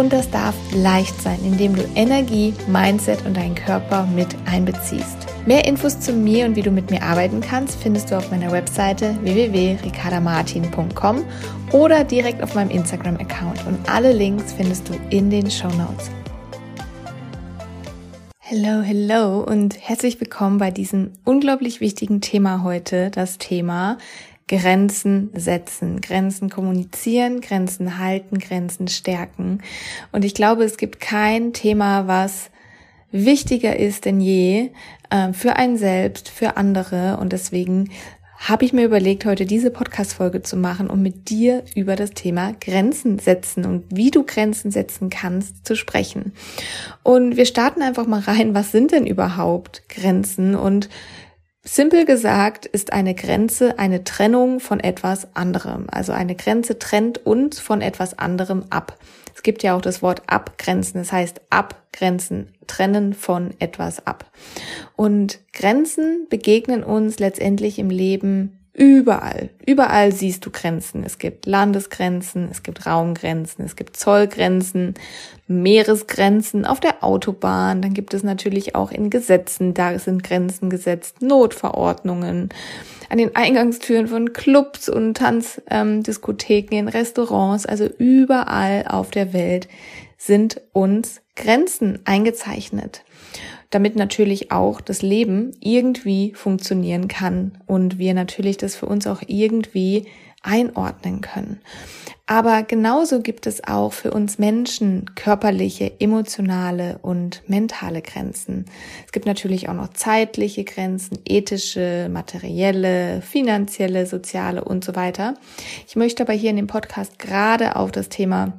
Und das darf leicht sein, indem du Energie, Mindset und deinen Körper mit einbeziehst. Mehr Infos zu mir und wie du mit mir arbeiten kannst, findest du auf meiner Webseite www.ricardamartin.com oder direkt auf meinem Instagram-Account. Und alle Links findest du in den Show Notes. Hello, hello und herzlich willkommen bei diesem unglaublich wichtigen Thema heute, das Thema Grenzen setzen, Grenzen kommunizieren, Grenzen halten, Grenzen stärken. Und ich glaube, es gibt kein Thema, was wichtiger ist denn je äh, für einen selbst, für andere. Und deswegen habe ich mir überlegt, heute diese Podcast-Folge zu machen, um mit dir über das Thema Grenzen setzen und wie du Grenzen setzen kannst zu sprechen. Und wir starten einfach mal rein. Was sind denn überhaupt Grenzen? Und Simpel gesagt ist eine Grenze eine Trennung von etwas anderem. Also eine Grenze trennt uns von etwas anderem ab. Es gibt ja auch das Wort abgrenzen, das heißt abgrenzen, trennen von etwas ab. Und Grenzen begegnen uns letztendlich im Leben Überall, überall siehst du Grenzen. Es gibt Landesgrenzen, es gibt Raumgrenzen, es gibt Zollgrenzen, Meeresgrenzen auf der Autobahn. Dann gibt es natürlich auch in Gesetzen, da sind Grenzen gesetzt, Notverordnungen, an den Eingangstüren von Clubs und Tanzdiskotheken, ähm, in Restaurants. Also überall auf der Welt sind uns Grenzen eingezeichnet damit natürlich auch das Leben irgendwie funktionieren kann und wir natürlich das für uns auch irgendwie einordnen können. Aber genauso gibt es auch für uns Menschen körperliche, emotionale und mentale Grenzen. Es gibt natürlich auch noch zeitliche Grenzen, ethische, materielle, finanzielle, soziale und so weiter. Ich möchte aber hier in dem Podcast gerade auf das Thema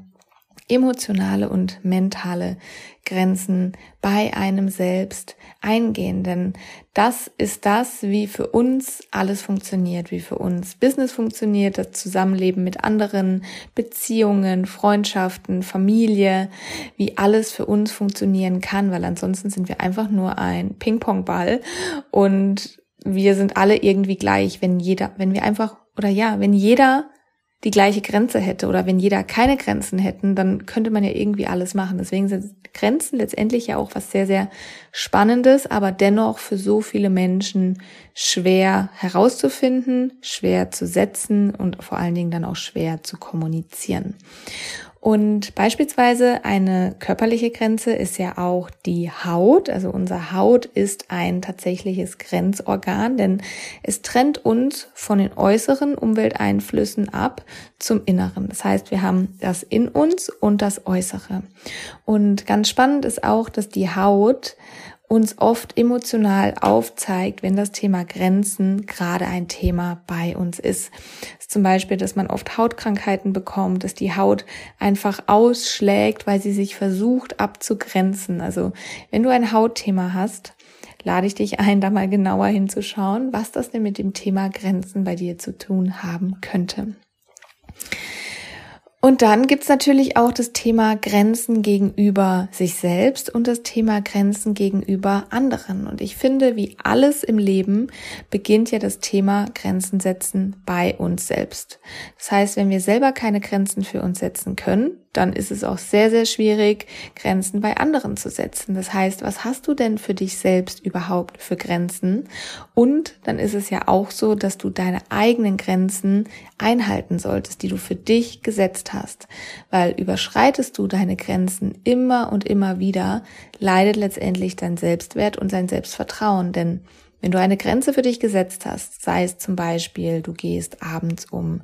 emotionale und mentale Grenzen bei einem selbst eingehen. Denn das ist das, wie für uns alles funktioniert, wie für uns Business funktioniert, das Zusammenleben mit anderen, Beziehungen, Freundschaften, Familie, wie alles für uns funktionieren kann, weil ansonsten sind wir einfach nur ein Ping-Pong-Ball und wir sind alle irgendwie gleich, wenn jeder, wenn wir einfach, oder ja, wenn jeder die gleiche Grenze hätte oder wenn jeder keine Grenzen hätten, dann könnte man ja irgendwie alles machen. Deswegen sind Grenzen letztendlich ja auch was sehr, sehr Spannendes, aber dennoch für so viele Menschen schwer herauszufinden, schwer zu setzen und vor allen Dingen dann auch schwer zu kommunizieren. Und beispielsweise eine körperliche Grenze ist ja auch die Haut. Also unser Haut ist ein tatsächliches Grenzorgan, denn es trennt uns von den äußeren Umwelteinflüssen ab zum Inneren. Das heißt, wir haben das in uns und das Äußere. Und ganz spannend ist auch, dass die Haut uns oft emotional aufzeigt, wenn das Thema Grenzen gerade ein Thema bei uns ist. Das ist zum Beispiel, dass man oft Hautkrankheiten bekommt, dass die Haut einfach ausschlägt, weil sie sich versucht abzugrenzen. Also wenn du ein Hautthema hast, lade ich dich ein, da mal genauer hinzuschauen, was das denn mit dem Thema Grenzen bei dir zu tun haben könnte. Und dann gibt's natürlich auch das Thema Grenzen gegenüber sich selbst und das Thema Grenzen gegenüber anderen. Und ich finde, wie alles im Leben beginnt ja das Thema Grenzen setzen bei uns selbst. Das heißt, wenn wir selber keine Grenzen für uns setzen können, dann ist es auch sehr, sehr schwierig, Grenzen bei anderen zu setzen. Das heißt, was hast du denn für dich selbst überhaupt für Grenzen? Und dann ist es ja auch so, dass du deine eigenen Grenzen einhalten solltest, die du für dich gesetzt hast. Weil überschreitest du deine Grenzen immer und immer wieder, leidet letztendlich dein Selbstwert und dein Selbstvertrauen. Denn wenn du eine Grenze für dich gesetzt hast, sei es zum Beispiel, du gehst abends um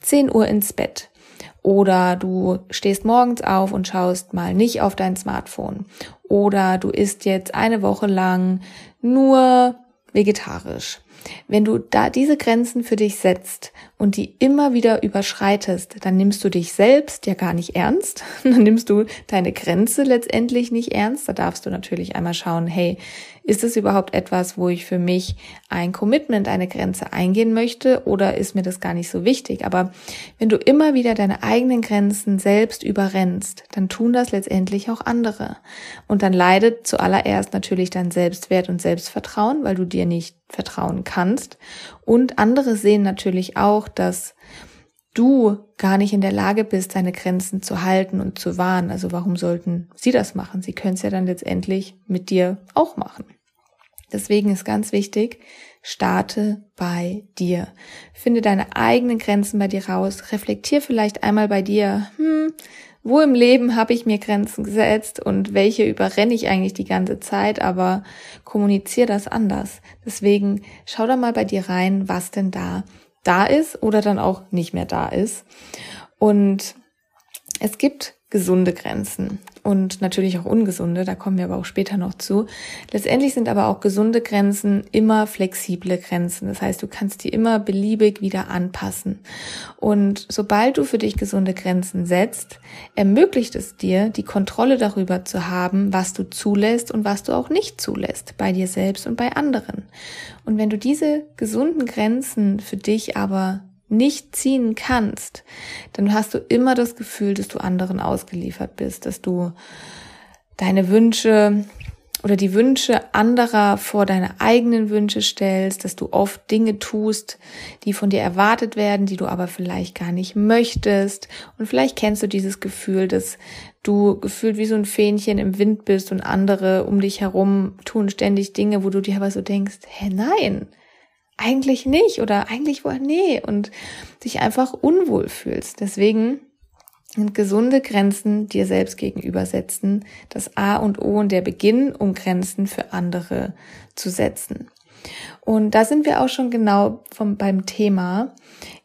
10 Uhr ins Bett, oder du stehst morgens auf und schaust mal nicht auf dein Smartphone. Oder du isst jetzt eine Woche lang nur vegetarisch. wenn du da diese Grenzen für dich setzt und die immer wieder überschreitest, dann nimmst du dich selbst ja gar nicht ernst. Dann nimmst du deine Grenze letztendlich nicht ernst. Da darfst du natürlich einmal schauen, hey, ist es überhaupt etwas, wo ich für mich ein Commitment, eine Grenze eingehen möchte oder ist mir das gar nicht so wichtig? Aber wenn du immer wieder deine eigenen Grenzen selbst überrennst, dann tun das letztendlich auch andere. Und dann leidet zuallererst natürlich dein Selbstwert und Selbstvertrauen, weil du dir nicht vertrauen kannst. Und andere sehen natürlich auch, dass du gar nicht in der Lage bist, deine Grenzen zu halten und zu wahren. Also warum sollten sie das machen? Sie können es ja dann letztendlich mit dir auch machen. Deswegen ist ganz wichtig, starte bei dir. Finde deine eigenen Grenzen bei dir raus. Reflektier vielleicht einmal bei dir, hm, wo im Leben habe ich mir Grenzen gesetzt und welche überrenne ich eigentlich die ganze Zeit, aber kommuniziere das anders. Deswegen schau da mal bei dir rein, was denn da da ist oder dann auch nicht mehr da ist. Und es gibt gesunde Grenzen und natürlich auch ungesunde, da kommen wir aber auch später noch zu. Letztendlich sind aber auch gesunde Grenzen immer flexible Grenzen. Das heißt, du kannst die immer beliebig wieder anpassen. Und sobald du für dich gesunde Grenzen setzt, ermöglicht es dir, die Kontrolle darüber zu haben, was du zulässt und was du auch nicht zulässt, bei dir selbst und bei anderen. Und wenn du diese gesunden Grenzen für dich aber nicht ziehen kannst, dann hast du immer das Gefühl, dass du anderen ausgeliefert bist, dass du deine Wünsche oder die Wünsche anderer vor deine eigenen Wünsche stellst, dass du oft Dinge tust, die von dir erwartet werden, die du aber vielleicht gar nicht möchtest. Und vielleicht kennst du dieses Gefühl, dass du gefühlt wie so ein Fähnchen im Wind bist und andere um dich herum tun ständig Dinge, wo du dir aber so denkst, hä, nein, eigentlich nicht oder eigentlich wohl nee und dich einfach unwohl fühlst. Deswegen sind gesunde Grenzen dir selbst gegenüber setzen das A und O und der Beginn, um Grenzen für andere zu setzen. Und da sind wir auch schon genau vom, beim Thema.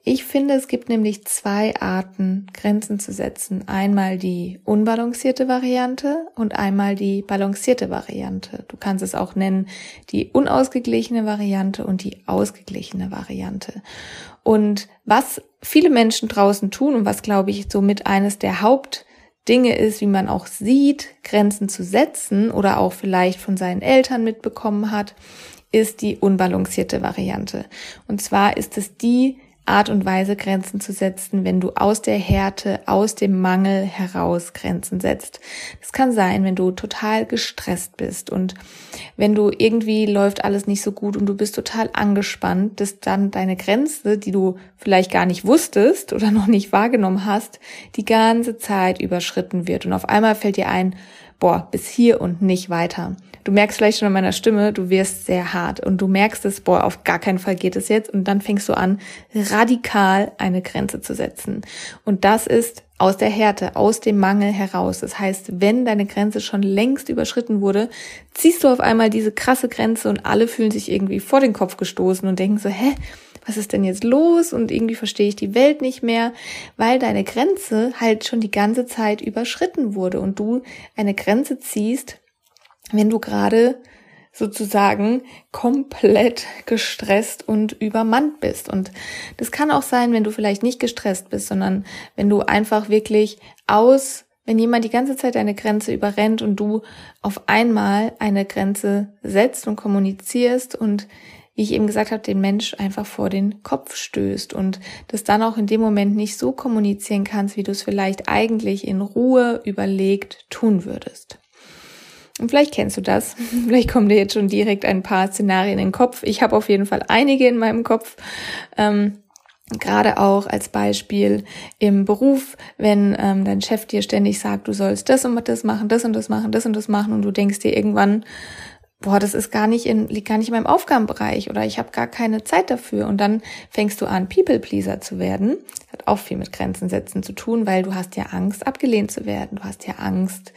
Ich finde, es gibt nämlich zwei Arten, Grenzen zu setzen. Einmal die unbalancierte Variante und einmal die balancierte Variante. Du kannst es auch nennen die unausgeglichene Variante und die ausgeglichene Variante. Und was viele Menschen draußen tun und was, glaube ich, somit eines der Haupt Dinge ist, wie man auch sieht, Grenzen zu setzen oder auch vielleicht von seinen Eltern mitbekommen hat, ist die unbalancierte Variante. Und zwar ist es die Art und Weise, Grenzen zu setzen, wenn du aus der Härte, aus dem Mangel heraus Grenzen setzt. Es kann sein, wenn du total gestresst bist und wenn du irgendwie läuft alles nicht so gut und du bist total angespannt, dass dann deine Grenze, die du vielleicht gar nicht wusstest oder noch nicht wahrgenommen hast, die ganze Zeit überschritten wird. Und auf einmal fällt dir ein, boah, bis hier und nicht weiter. Du merkst vielleicht schon an meiner Stimme, du wirst sehr hart und du merkst es, boah, auf gar keinen Fall geht es jetzt und dann fängst du an, radikal eine Grenze zu setzen. Und das ist aus der Härte, aus dem Mangel heraus. Das heißt, wenn deine Grenze schon längst überschritten wurde, ziehst du auf einmal diese krasse Grenze und alle fühlen sich irgendwie vor den Kopf gestoßen und denken so, hä, was ist denn jetzt los? Und irgendwie verstehe ich die Welt nicht mehr, weil deine Grenze halt schon die ganze Zeit überschritten wurde und du eine Grenze ziehst, wenn du gerade sozusagen komplett gestresst und übermannt bist. Und das kann auch sein, wenn du vielleicht nicht gestresst bist, sondern wenn du einfach wirklich aus, wenn jemand die ganze Zeit eine Grenze überrennt und du auf einmal eine Grenze setzt und kommunizierst und wie ich eben gesagt habe, den Mensch einfach vor den Kopf stößt und das dann auch in dem Moment nicht so kommunizieren kannst, wie du es vielleicht eigentlich in Ruhe überlegt tun würdest. Und vielleicht kennst du das. Vielleicht kommen dir jetzt schon direkt ein paar Szenarien in den Kopf. Ich habe auf jeden Fall einige in meinem Kopf. Ähm, Gerade auch als Beispiel im Beruf, wenn ähm, dein Chef dir ständig sagt, du sollst das und das machen, das und das machen, das und das machen und du denkst dir irgendwann, boah, das ist gar nicht in, liegt gar nicht in meinem Aufgabenbereich oder ich habe gar keine Zeit dafür. Und dann fängst du an, People-Pleaser zu werden. Hat auch viel mit Grenzen setzen zu tun, weil du hast ja Angst, abgelehnt zu werden. Du hast ja Angst,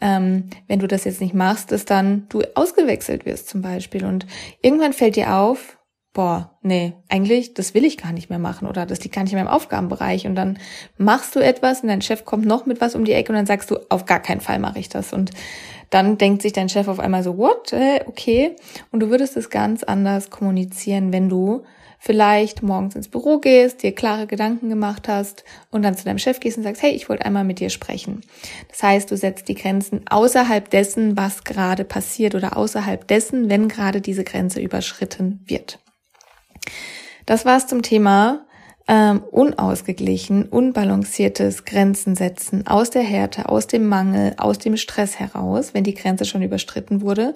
ähm, wenn du das jetzt nicht machst, dass dann du ausgewechselt wirst zum Beispiel. Und irgendwann fällt dir auf, boah, nee, eigentlich, das will ich gar nicht mehr machen oder das liegt gar nicht in meinem Aufgabenbereich. Und dann machst du etwas und dein Chef kommt noch mit was um die Ecke und dann sagst du, auf gar keinen Fall mache ich das. Und dann denkt sich dein Chef auf einmal so, what? Okay. Und du würdest es ganz anders kommunizieren, wenn du vielleicht morgens ins Büro gehst, dir klare Gedanken gemacht hast und dann zu deinem Chef gehst und sagst, hey, ich wollte einmal mit dir sprechen. Das heißt, du setzt die Grenzen außerhalb dessen, was gerade passiert oder außerhalb dessen, wenn gerade diese Grenze überschritten wird. Das war's zum Thema ähm, unausgeglichen, unbalanciertes Grenzen setzen aus der Härte, aus dem Mangel, aus dem Stress heraus, wenn die Grenze schon überstritten wurde.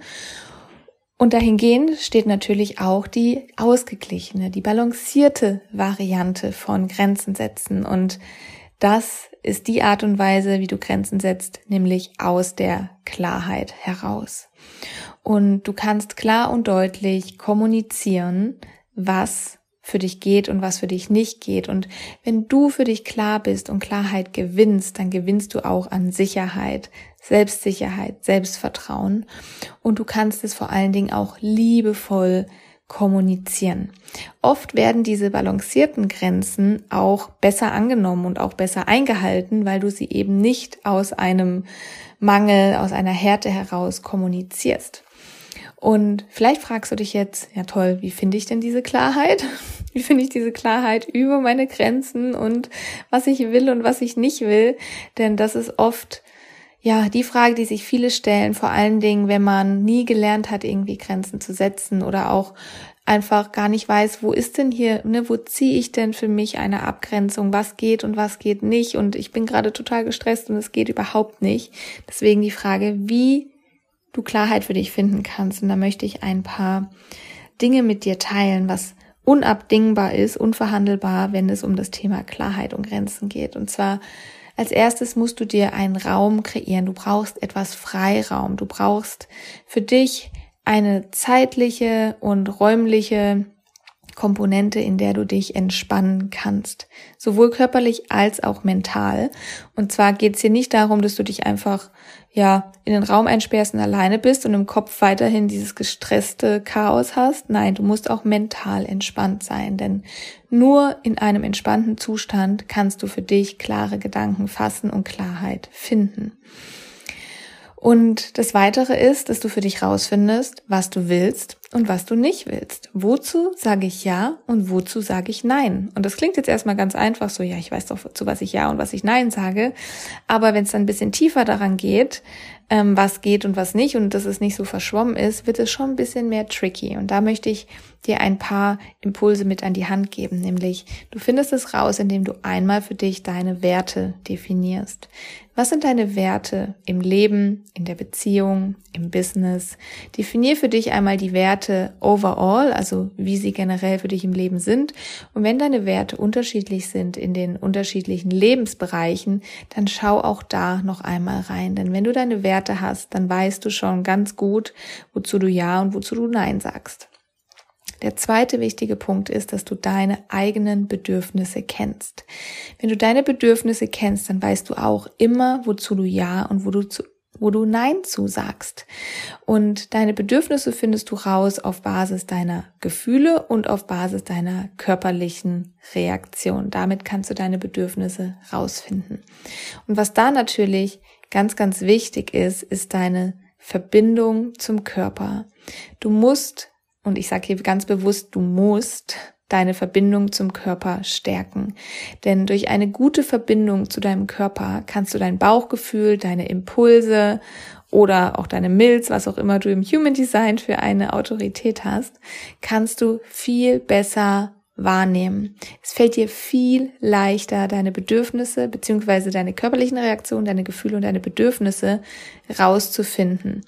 Und dahingehend steht natürlich auch die ausgeglichene, die balancierte Variante von Grenzen setzen. Und das ist die Art und Weise, wie du Grenzen setzt, nämlich aus der Klarheit heraus. Und du kannst klar und deutlich kommunizieren, was für dich geht und was für dich nicht geht. Und wenn du für dich klar bist und Klarheit gewinnst, dann gewinnst du auch an Sicherheit, Selbstsicherheit, Selbstvertrauen. Und du kannst es vor allen Dingen auch liebevoll kommunizieren. Oft werden diese balancierten Grenzen auch besser angenommen und auch besser eingehalten, weil du sie eben nicht aus einem Mangel, aus einer Härte heraus kommunizierst. Und vielleicht fragst du dich jetzt, ja toll, wie finde ich denn diese Klarheit? Wie finde ich diese Klarheit über meine Grenzen und was ich will und was ich nicht will? Denn das ist oft ja, die Frage, die sich viele stellen, vor allen Dingen, wenn man nie gelernt hat, irgendwie Grenzen zu setzen oder auch einfach gar nicht weiß, wo ist denn hier, ne, wo ziehe ich denn für mich eine Abgrenzung, was geht und was geht nicht und ich bin gerade total gestresst und es geht überhaupt nicht. Deswegen die Frage, wie du Klarheit für dich finden kannst. Und da möchte ich ein paar Dinge mit dir teilen, was unabdingbar ist, unverhandelbar, wenn es um das Thema Klarheit und Grenzen geht. Und zwar als erstes musst du dir einen Raum kreieren. Du brauchst etwas Freiraum. Du brauchst für dich eine zeitliche und räumliche Komponente, in der du dich entspannen kannst. Sowohl körperlich als auch mental. Und zwar geht es hier nicht darum, dass du dich einfach ja, in den Raum einsperrst und alleine bist und im Kopf weiterhin dieses gestresste Chaos hast. Nein, du musst auch mental entspannt sein, denn nur in einem entspannten Zustand kannst du für dich klare Gedanken fassen und Klarheit finden. Und das weitere ist, dass du für dich rausfindest, was du willst und was du nicht willst. Wozu sage ich ja und wozu sage ich nein? Und das klingt jetzt erstmal ganz einfach so, ja, ich weiß doch, zu was ich ja und was ich nein sage. Aber wenn es dann ein bisschen tiefer daran geht, ähm, was geht und was nicht und dass es nicht so verschwommen ist, wird es schon ein bisschen mehr tricky. Und da möchte ich dir ein paar Impulse mit an die Hand geben, nämlich du findest es raus, indem du einmal für dich deine Werte definierst. Was sind deine Werte im Leben, in der Beziehung, im Business? Definier für dich einmal die Werte overall, also wie sie generell für dich im Leben sind. Und wenn deine Werte unterschiedlich sind in den unterschiedlichen Lebensbereichen, dann schau auch da noch einmal rein. Denn wenn du deine Werte hast, dann weißt du schon ganz gut, wozu du Ja und wozu du Nein sagst. Der zweite wichtige Punkt ist, dass du deine eigenen Bedürfnisse kennst. Wenn du deine Bedürfnisse kennst, dann weißt du auch immer, wozu du Ja und wo du zu, wo du Nein zusagst. Und deine Bedürfnisse findest du raus auf Basis deiner Gefühle und auf Basis deiner körperlichen Reaktion. Damit kannst du deine Bedürfnisse rausfinden. Und was da natürlich ganz, ganz wichtig ist, ist deine Verbindung zum Körper. Du musst und ich sage hier ganz bewusst, du musst deine Verbindung zum Körper stärken. Denn durch eine gute Verbindung zu deinem Körper kannst du dein Bauchgefühl, deine Impulse oder auch deine Milz, was auch immer du im Human Design für eine Autorität hast, kannst du viel besser wahrnehmen. Es fällt dir viel leichter, deine Bedürfnisse beziehungsweise deine körperlichen Reaktionen, deine Gefühle und deine Bedürfnisse rauszufinden.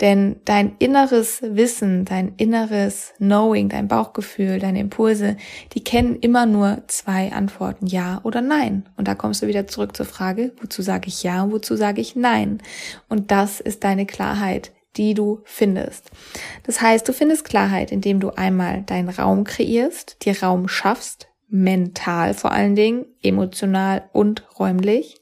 Denn dein inneres Wissen, dein inneres Knowing, dein Bauchgefühl, deine Impulse, die kennen immer nur zwei Antworten, ja oder nein. Und da kommst du wieder zurück zur Frage, wozu sage ich ja und wozu sage ich nein? Und das ist deine Klarheit die du findest. Das heißt, du findest Klarheit, indem du einmal deinen Raum kreierst, dir Raum schaffst, mental vor allen Dingen, emotional und räumlich.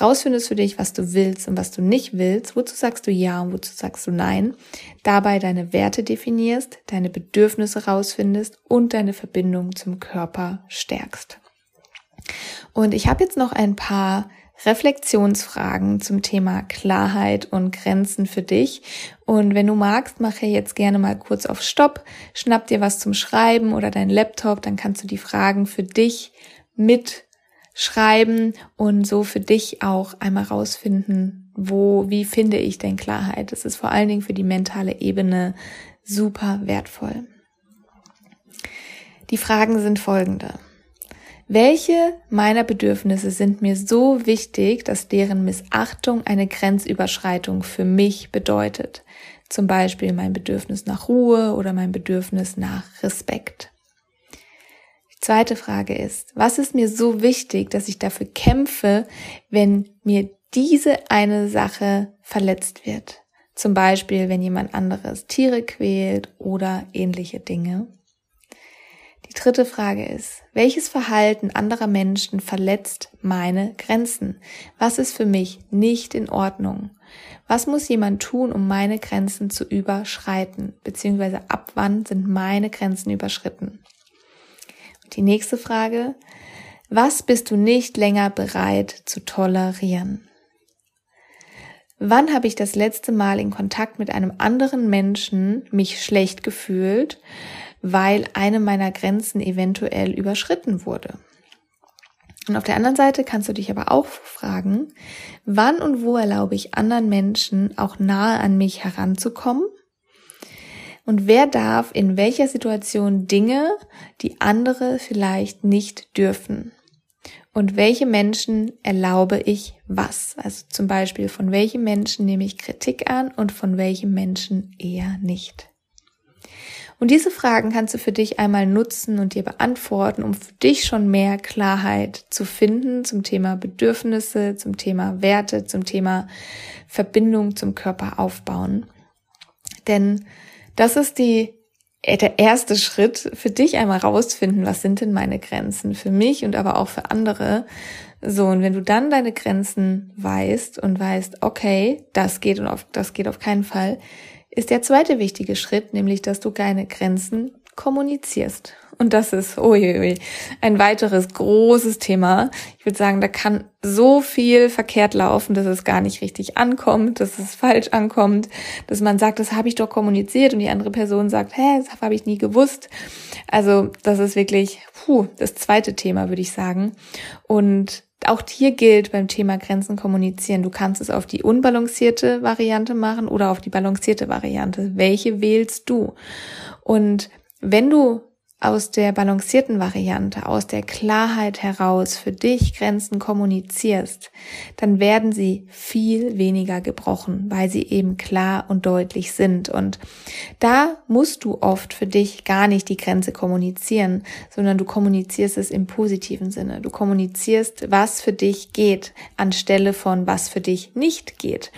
Rausfindest für dich, was du willst und was du nicht willst, wozu sagst du ja und wozu sagst du nein, dabei deine Werte definierst, deine Bedürfnisse rausfindest und deine Verbindung zum Körper stärkst. Und ich habe jetzt noch ein paar Reflexionsfragen zum Thema Klarheit und Grenzen für dich. Und wenn du magst, mache jetzt gerne mal kurz auf Stopp, schnapp dir was zum Schreiben oder dein Laptop, dann kannst du die Fragen für dich mitschreiben und so für dich auch einmal rausfinden, wo, wie finde ich denn Klarheit? Das ist vor allen Dingen für die mentale Ebene super wertvoll. Die Fragen sind folgende. Welche meiner Bedürfnisse sind mir so wichtig, dass deren Missachtung eine Grenzüberschreitung für mich bedeutet? Zum Beispiel mein Bedürfnis nach Ruhe oder mein Bedürfnis nach Respekt. Die zweite Frage ist, was ist mir so wichtig, dass ich dafür kämpfe, wenn mir diese eine Sache verletzt wird? Zum Beispiel, wenn jemand anderes Tiere quält oder ähnliche Dinge. Die dritte Frage ist, welches Verhalten anderer Menschen verletzt meine Grenzen? Was ist für mich nicht in Ordnung? Was muss jemand tun, um meine Grenzen zu überschreiten? Beziehungsweise ab wann sind meine Grenzen überschritten? Und die nächste Frage, was bist du nicht länger bereit zu tolerieren? Wann habe ich das letzte Mal in Kontakt mit einem anderen Menschen mich schlecht gefühlt, weil eine meiner Grenzen eventuell überschritten wurde. Und auf der anderen Seite kannst du dich aber auch fragen, wann und wo erlaube ich anderen Menschen auch nahe an mich heranzukommen? Und wer darf in welcher Situation Dinge, die andere vielleicht nicht dürfen? Und welche Menschen erlaube ich was? Also zum Beispiel, von welchen Menschen nehme ich Kritik an und von welchen Menschen eher nicht? Und diese Fragen kannst du für dich einmal nutzen und dir beantworten, um für dich schon mehr Klarheit zu finden zum Thema Bedürfnisse, zum Thema Werte, zum Thema Verbindung zum Körper aufbauen. Denn das ist die äh, der erste Schritt für dich einmal rausfinden, was sind denn meine Grenzen für mich und aber auch für andere. So, und wenn du dann deine Grenzen weißt und weißt, okay, das geht und auf, das geht auf keinen Fall, ist der zweite wichtige Schritt, nämlich dass du deine Grenzen kommunizierst. Und das ist uiui, ein weiteres großes Thema. Ich würde sagen, da kann so viel verkehrt laufen, dass es gar nicht richtig ankommt, dass es falsch ankommt, dass man sagt, das habe ich doch kommuniziert und die andere Person sagt, hä, das habe ich nie gewusst. Also das ist wirklich puh, das zweite Thema, würde ich sagen. Und auch hier gilt beim Thema Grenzen kommunizieren. Du kannst es auf die unbalancierte Variante machen oder auf die balancierte Variante. Welche wählst du? Und wenn du aus der balancierten Variante, aus der Klarheit heraus für dich Grenzen kommunizierst, dann werden sie viel weniger gebrochen, weil sie eben klar und deutlich sind. Und da musst du oft für dich gar nicht die Grenze kommunizieren, sondern du kommunizierst es im positiven Sinne. Du kommunizierst, was für dich geht, anstelle von was für dich nicht geht.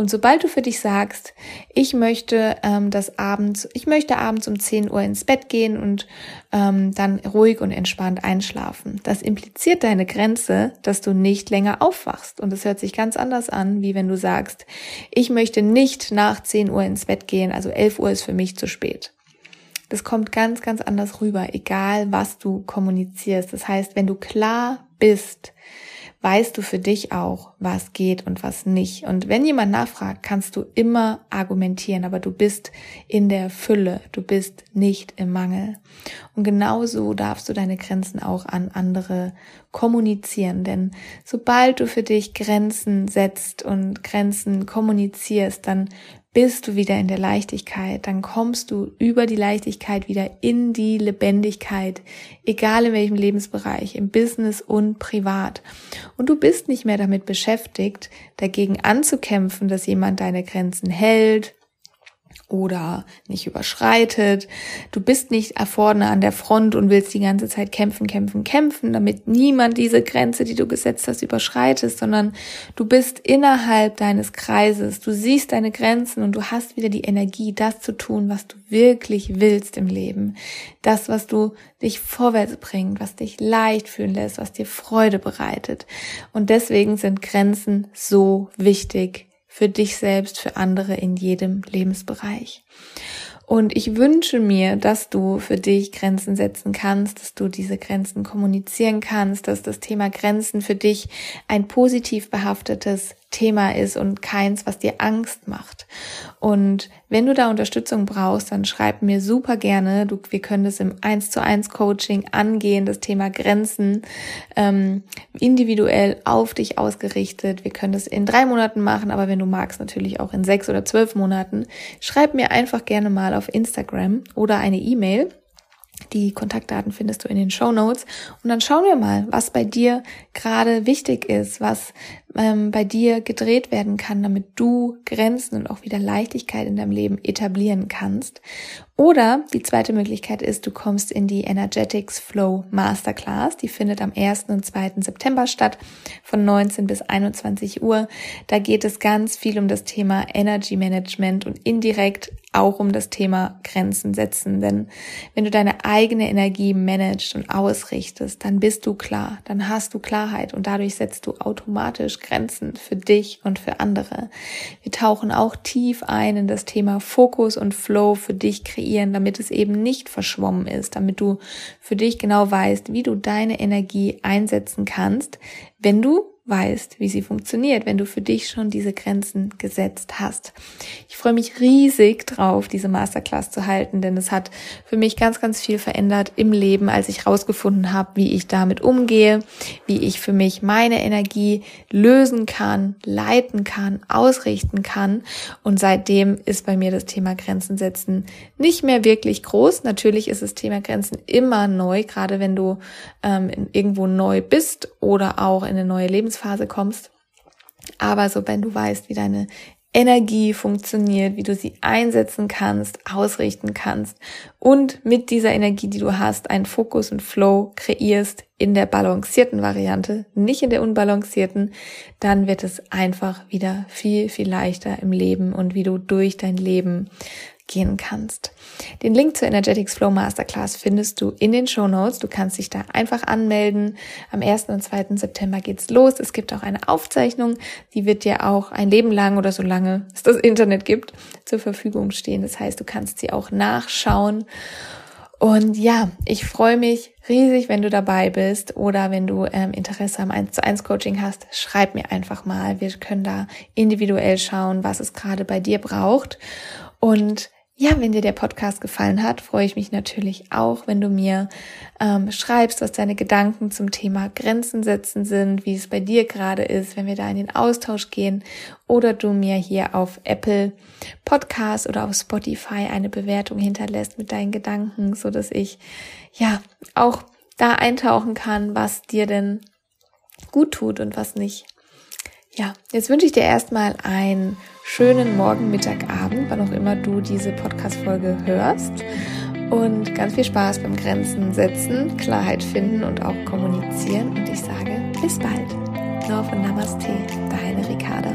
Und sobald du für dich sagst, ich möchte ähm, das abends, ich möchte abends um 10 Uhr ins Bett gehen und ähm, dann ruhig und entspannt einschlafen. Das impliziert deine Grenze, dass du nicht länger aufwachst. Und es hört sich ganz anders an, wie wenn du sagst, ich möchte nicht nach 10 Uhr ins Bett gehen, also 11 Uhr ist für mich zu spät. Das kommt ganz, ganz anders rüber, egal was du kommunizierst. Das heißt, wenn du klar bist, weißt du für dich auch, was geht und was nicht. Und wenn jemand nachfragt, kannst du immer argumentieren, aber du bist in der Fülle, du bist nicht im Mangel. Und genauso darfst du deine Grenzen auch an andere kommunizieren, denn sobald du für dich Grenzen setzt und Grenzen kommunizierst, dann bist du wieder in der Leichtigkeit, dann kommst du über die Leichtigkeit wieder in die Lebendigkeit, egal in welchem Lebensbereich, im Business und privat. Und du bist nicht mehr damit beschäftigt, dagegen anzukämpfen, dass jemand deine Grenzen hält, oder nicht überschreitet. Du bist nicht vorne an der Front und willst die ganze Zeit kämpfen, kämpfen, kämpfen, damit niemand diese Grenze, die du gesetzt hast, überschreitest, sondern du bist innerhalb deines Kreises. Du siehst deine Grenzen und du hast wieder die Energie, das zu tun, was du wirklich willst im Leben. Das, was du dich vorwärts bringt, was dich leicht fühlen lässt, was dir Freude bereitet. Und deswegen sind Grenzen so wichtig für dich selbst, für andere in jedem Lebensbereich. Und ich wünsche mir, dass du für dich Grenzen setzen kannst, dass du diese Grenzen kommunizieren kannst, dass das Thema Grenzen für dich ein positiv behaftetes Thema ist und keins, was dir Angst macht. Und wenn du da Unterstützung brauchst, dann schreib mir super gerne. Du, wir können das im 1 zu 1 Coaching angehen, das Thema Grenzen ähm, individuell auf dich ausgerichtet. Wir können das in drei Monaten machen, aber wenn du magst, natürlich auch in sechs oder zwölf Monaten. Schreib mir einfach gerne mal auf Instagram oder eine E-Mail. Die Kontaktdaten findest du in den Show Notes. Und dann schauen wir mal, was bei dir gerade wichtig ist, was ähm, bei dir gedreht werden kann, damit du Grenzen und auch wieder Leichtigkeit in deinem Leben etablieren kannst. Oder die zweite Möglichkeit ist, du kommst in die Energetics Flow Masterclass. Die findet am 1. und 2. September statt, von 19 bis 21 Uhr. Da geht es ganz viel um das Thema Energy Management und indirekt auch um das Thema Grenzen setzen. Denn wenn du deine eigene Energie managst und ausrichtest, dann bist du klar, dann hast du Klarheit und dadurch setzt du automatisch Grenzen für dich und für andere. Wir tauchen auch tief ein in das Thema Fokus und Flow für dich kreieren, damit es eben nicht verschwommen ist, damit du für dich genau weißt, wie du deine Energie einsetzen kannst, wenn du weißt, wie sie funktioniert, wenn du für dich schon diese Grenzen gesetzt hast. Ich freue mich riesig drauf, diese Masterclass zu halten, denn es hat für mich ganz, ganz viel verändert im Leben, als ich rausgefunden habe, wie ich damit umgehe, wie ich für mich meine Energie lösen kann, leiten kann, ausrichten kann. Und seitdem ist bei mir das Thema Grenzen setzen nicht mehr wirklich groß. Natürlich ist das Thema Grenzen immer neu, gerade wenn du ähm, irgendwo neu bist oder auch in eine neue Lebensphase Lebensphase kommst. Aber so, wenn du weißt, wie deine Energie funktioniert, wie du sie einsetzen kannst, ausrichten kannst und mit dieser Energie, die du hast, einen Fokus und Flow kreierst in der balancierten Variante, nicht in der unbalancierten, dann wird es einfach wieder viel, viel leichter im Leben und wie du durch dein Leben gehen kannst. Den Link zur Energetics Flow Masterclass findest du in den Show Notes. Du kannst dich da einfach anmelden. Am 1. und 2. September geht's los. Es gibt auch eine Aufzeichnung. Die wird dir auch ein Leben lang oder so lange es das Internet gibt zur Verfügung stehen. Das heißt, du kannst sie auch nachschauen. Und ja, ich freue mich riesig, wenn du dabei bist oder wenn du ähm, Interesse am 1 zu 1 Coaching hast, schreib mir einfach mal. Wir können da individuell schauen, was es gerade bei dir braucht. Und ja, wenn dir der Podcast gefallen hat, freue ich mich natürlich auch, wenn du mir ähm, schreibst, was deine Gedanken zum Thema Grenzen setzen sind, wie es bei dir gerade ist, wenn wir da in den Austausch gehen oder du mir hier auf Apple Podcast oder auf Spotify eine Bewertung hinterlässt mit deinen Gedanken, so dass ich ja auch da eintauchen kann, was dir denn gut tut und was nicht. Ja, jetzt wünsche ich dir erstmal einen schönen Morgen, Mittag, Abend, wann auch immer du diese Podcast-Folge hörst. Und ganz viel Spaß beim Grenzen setzen, Klarheit finden und auch kommunizieren. Und ich sage bis bald. Love und Namaste, deine Ricarda.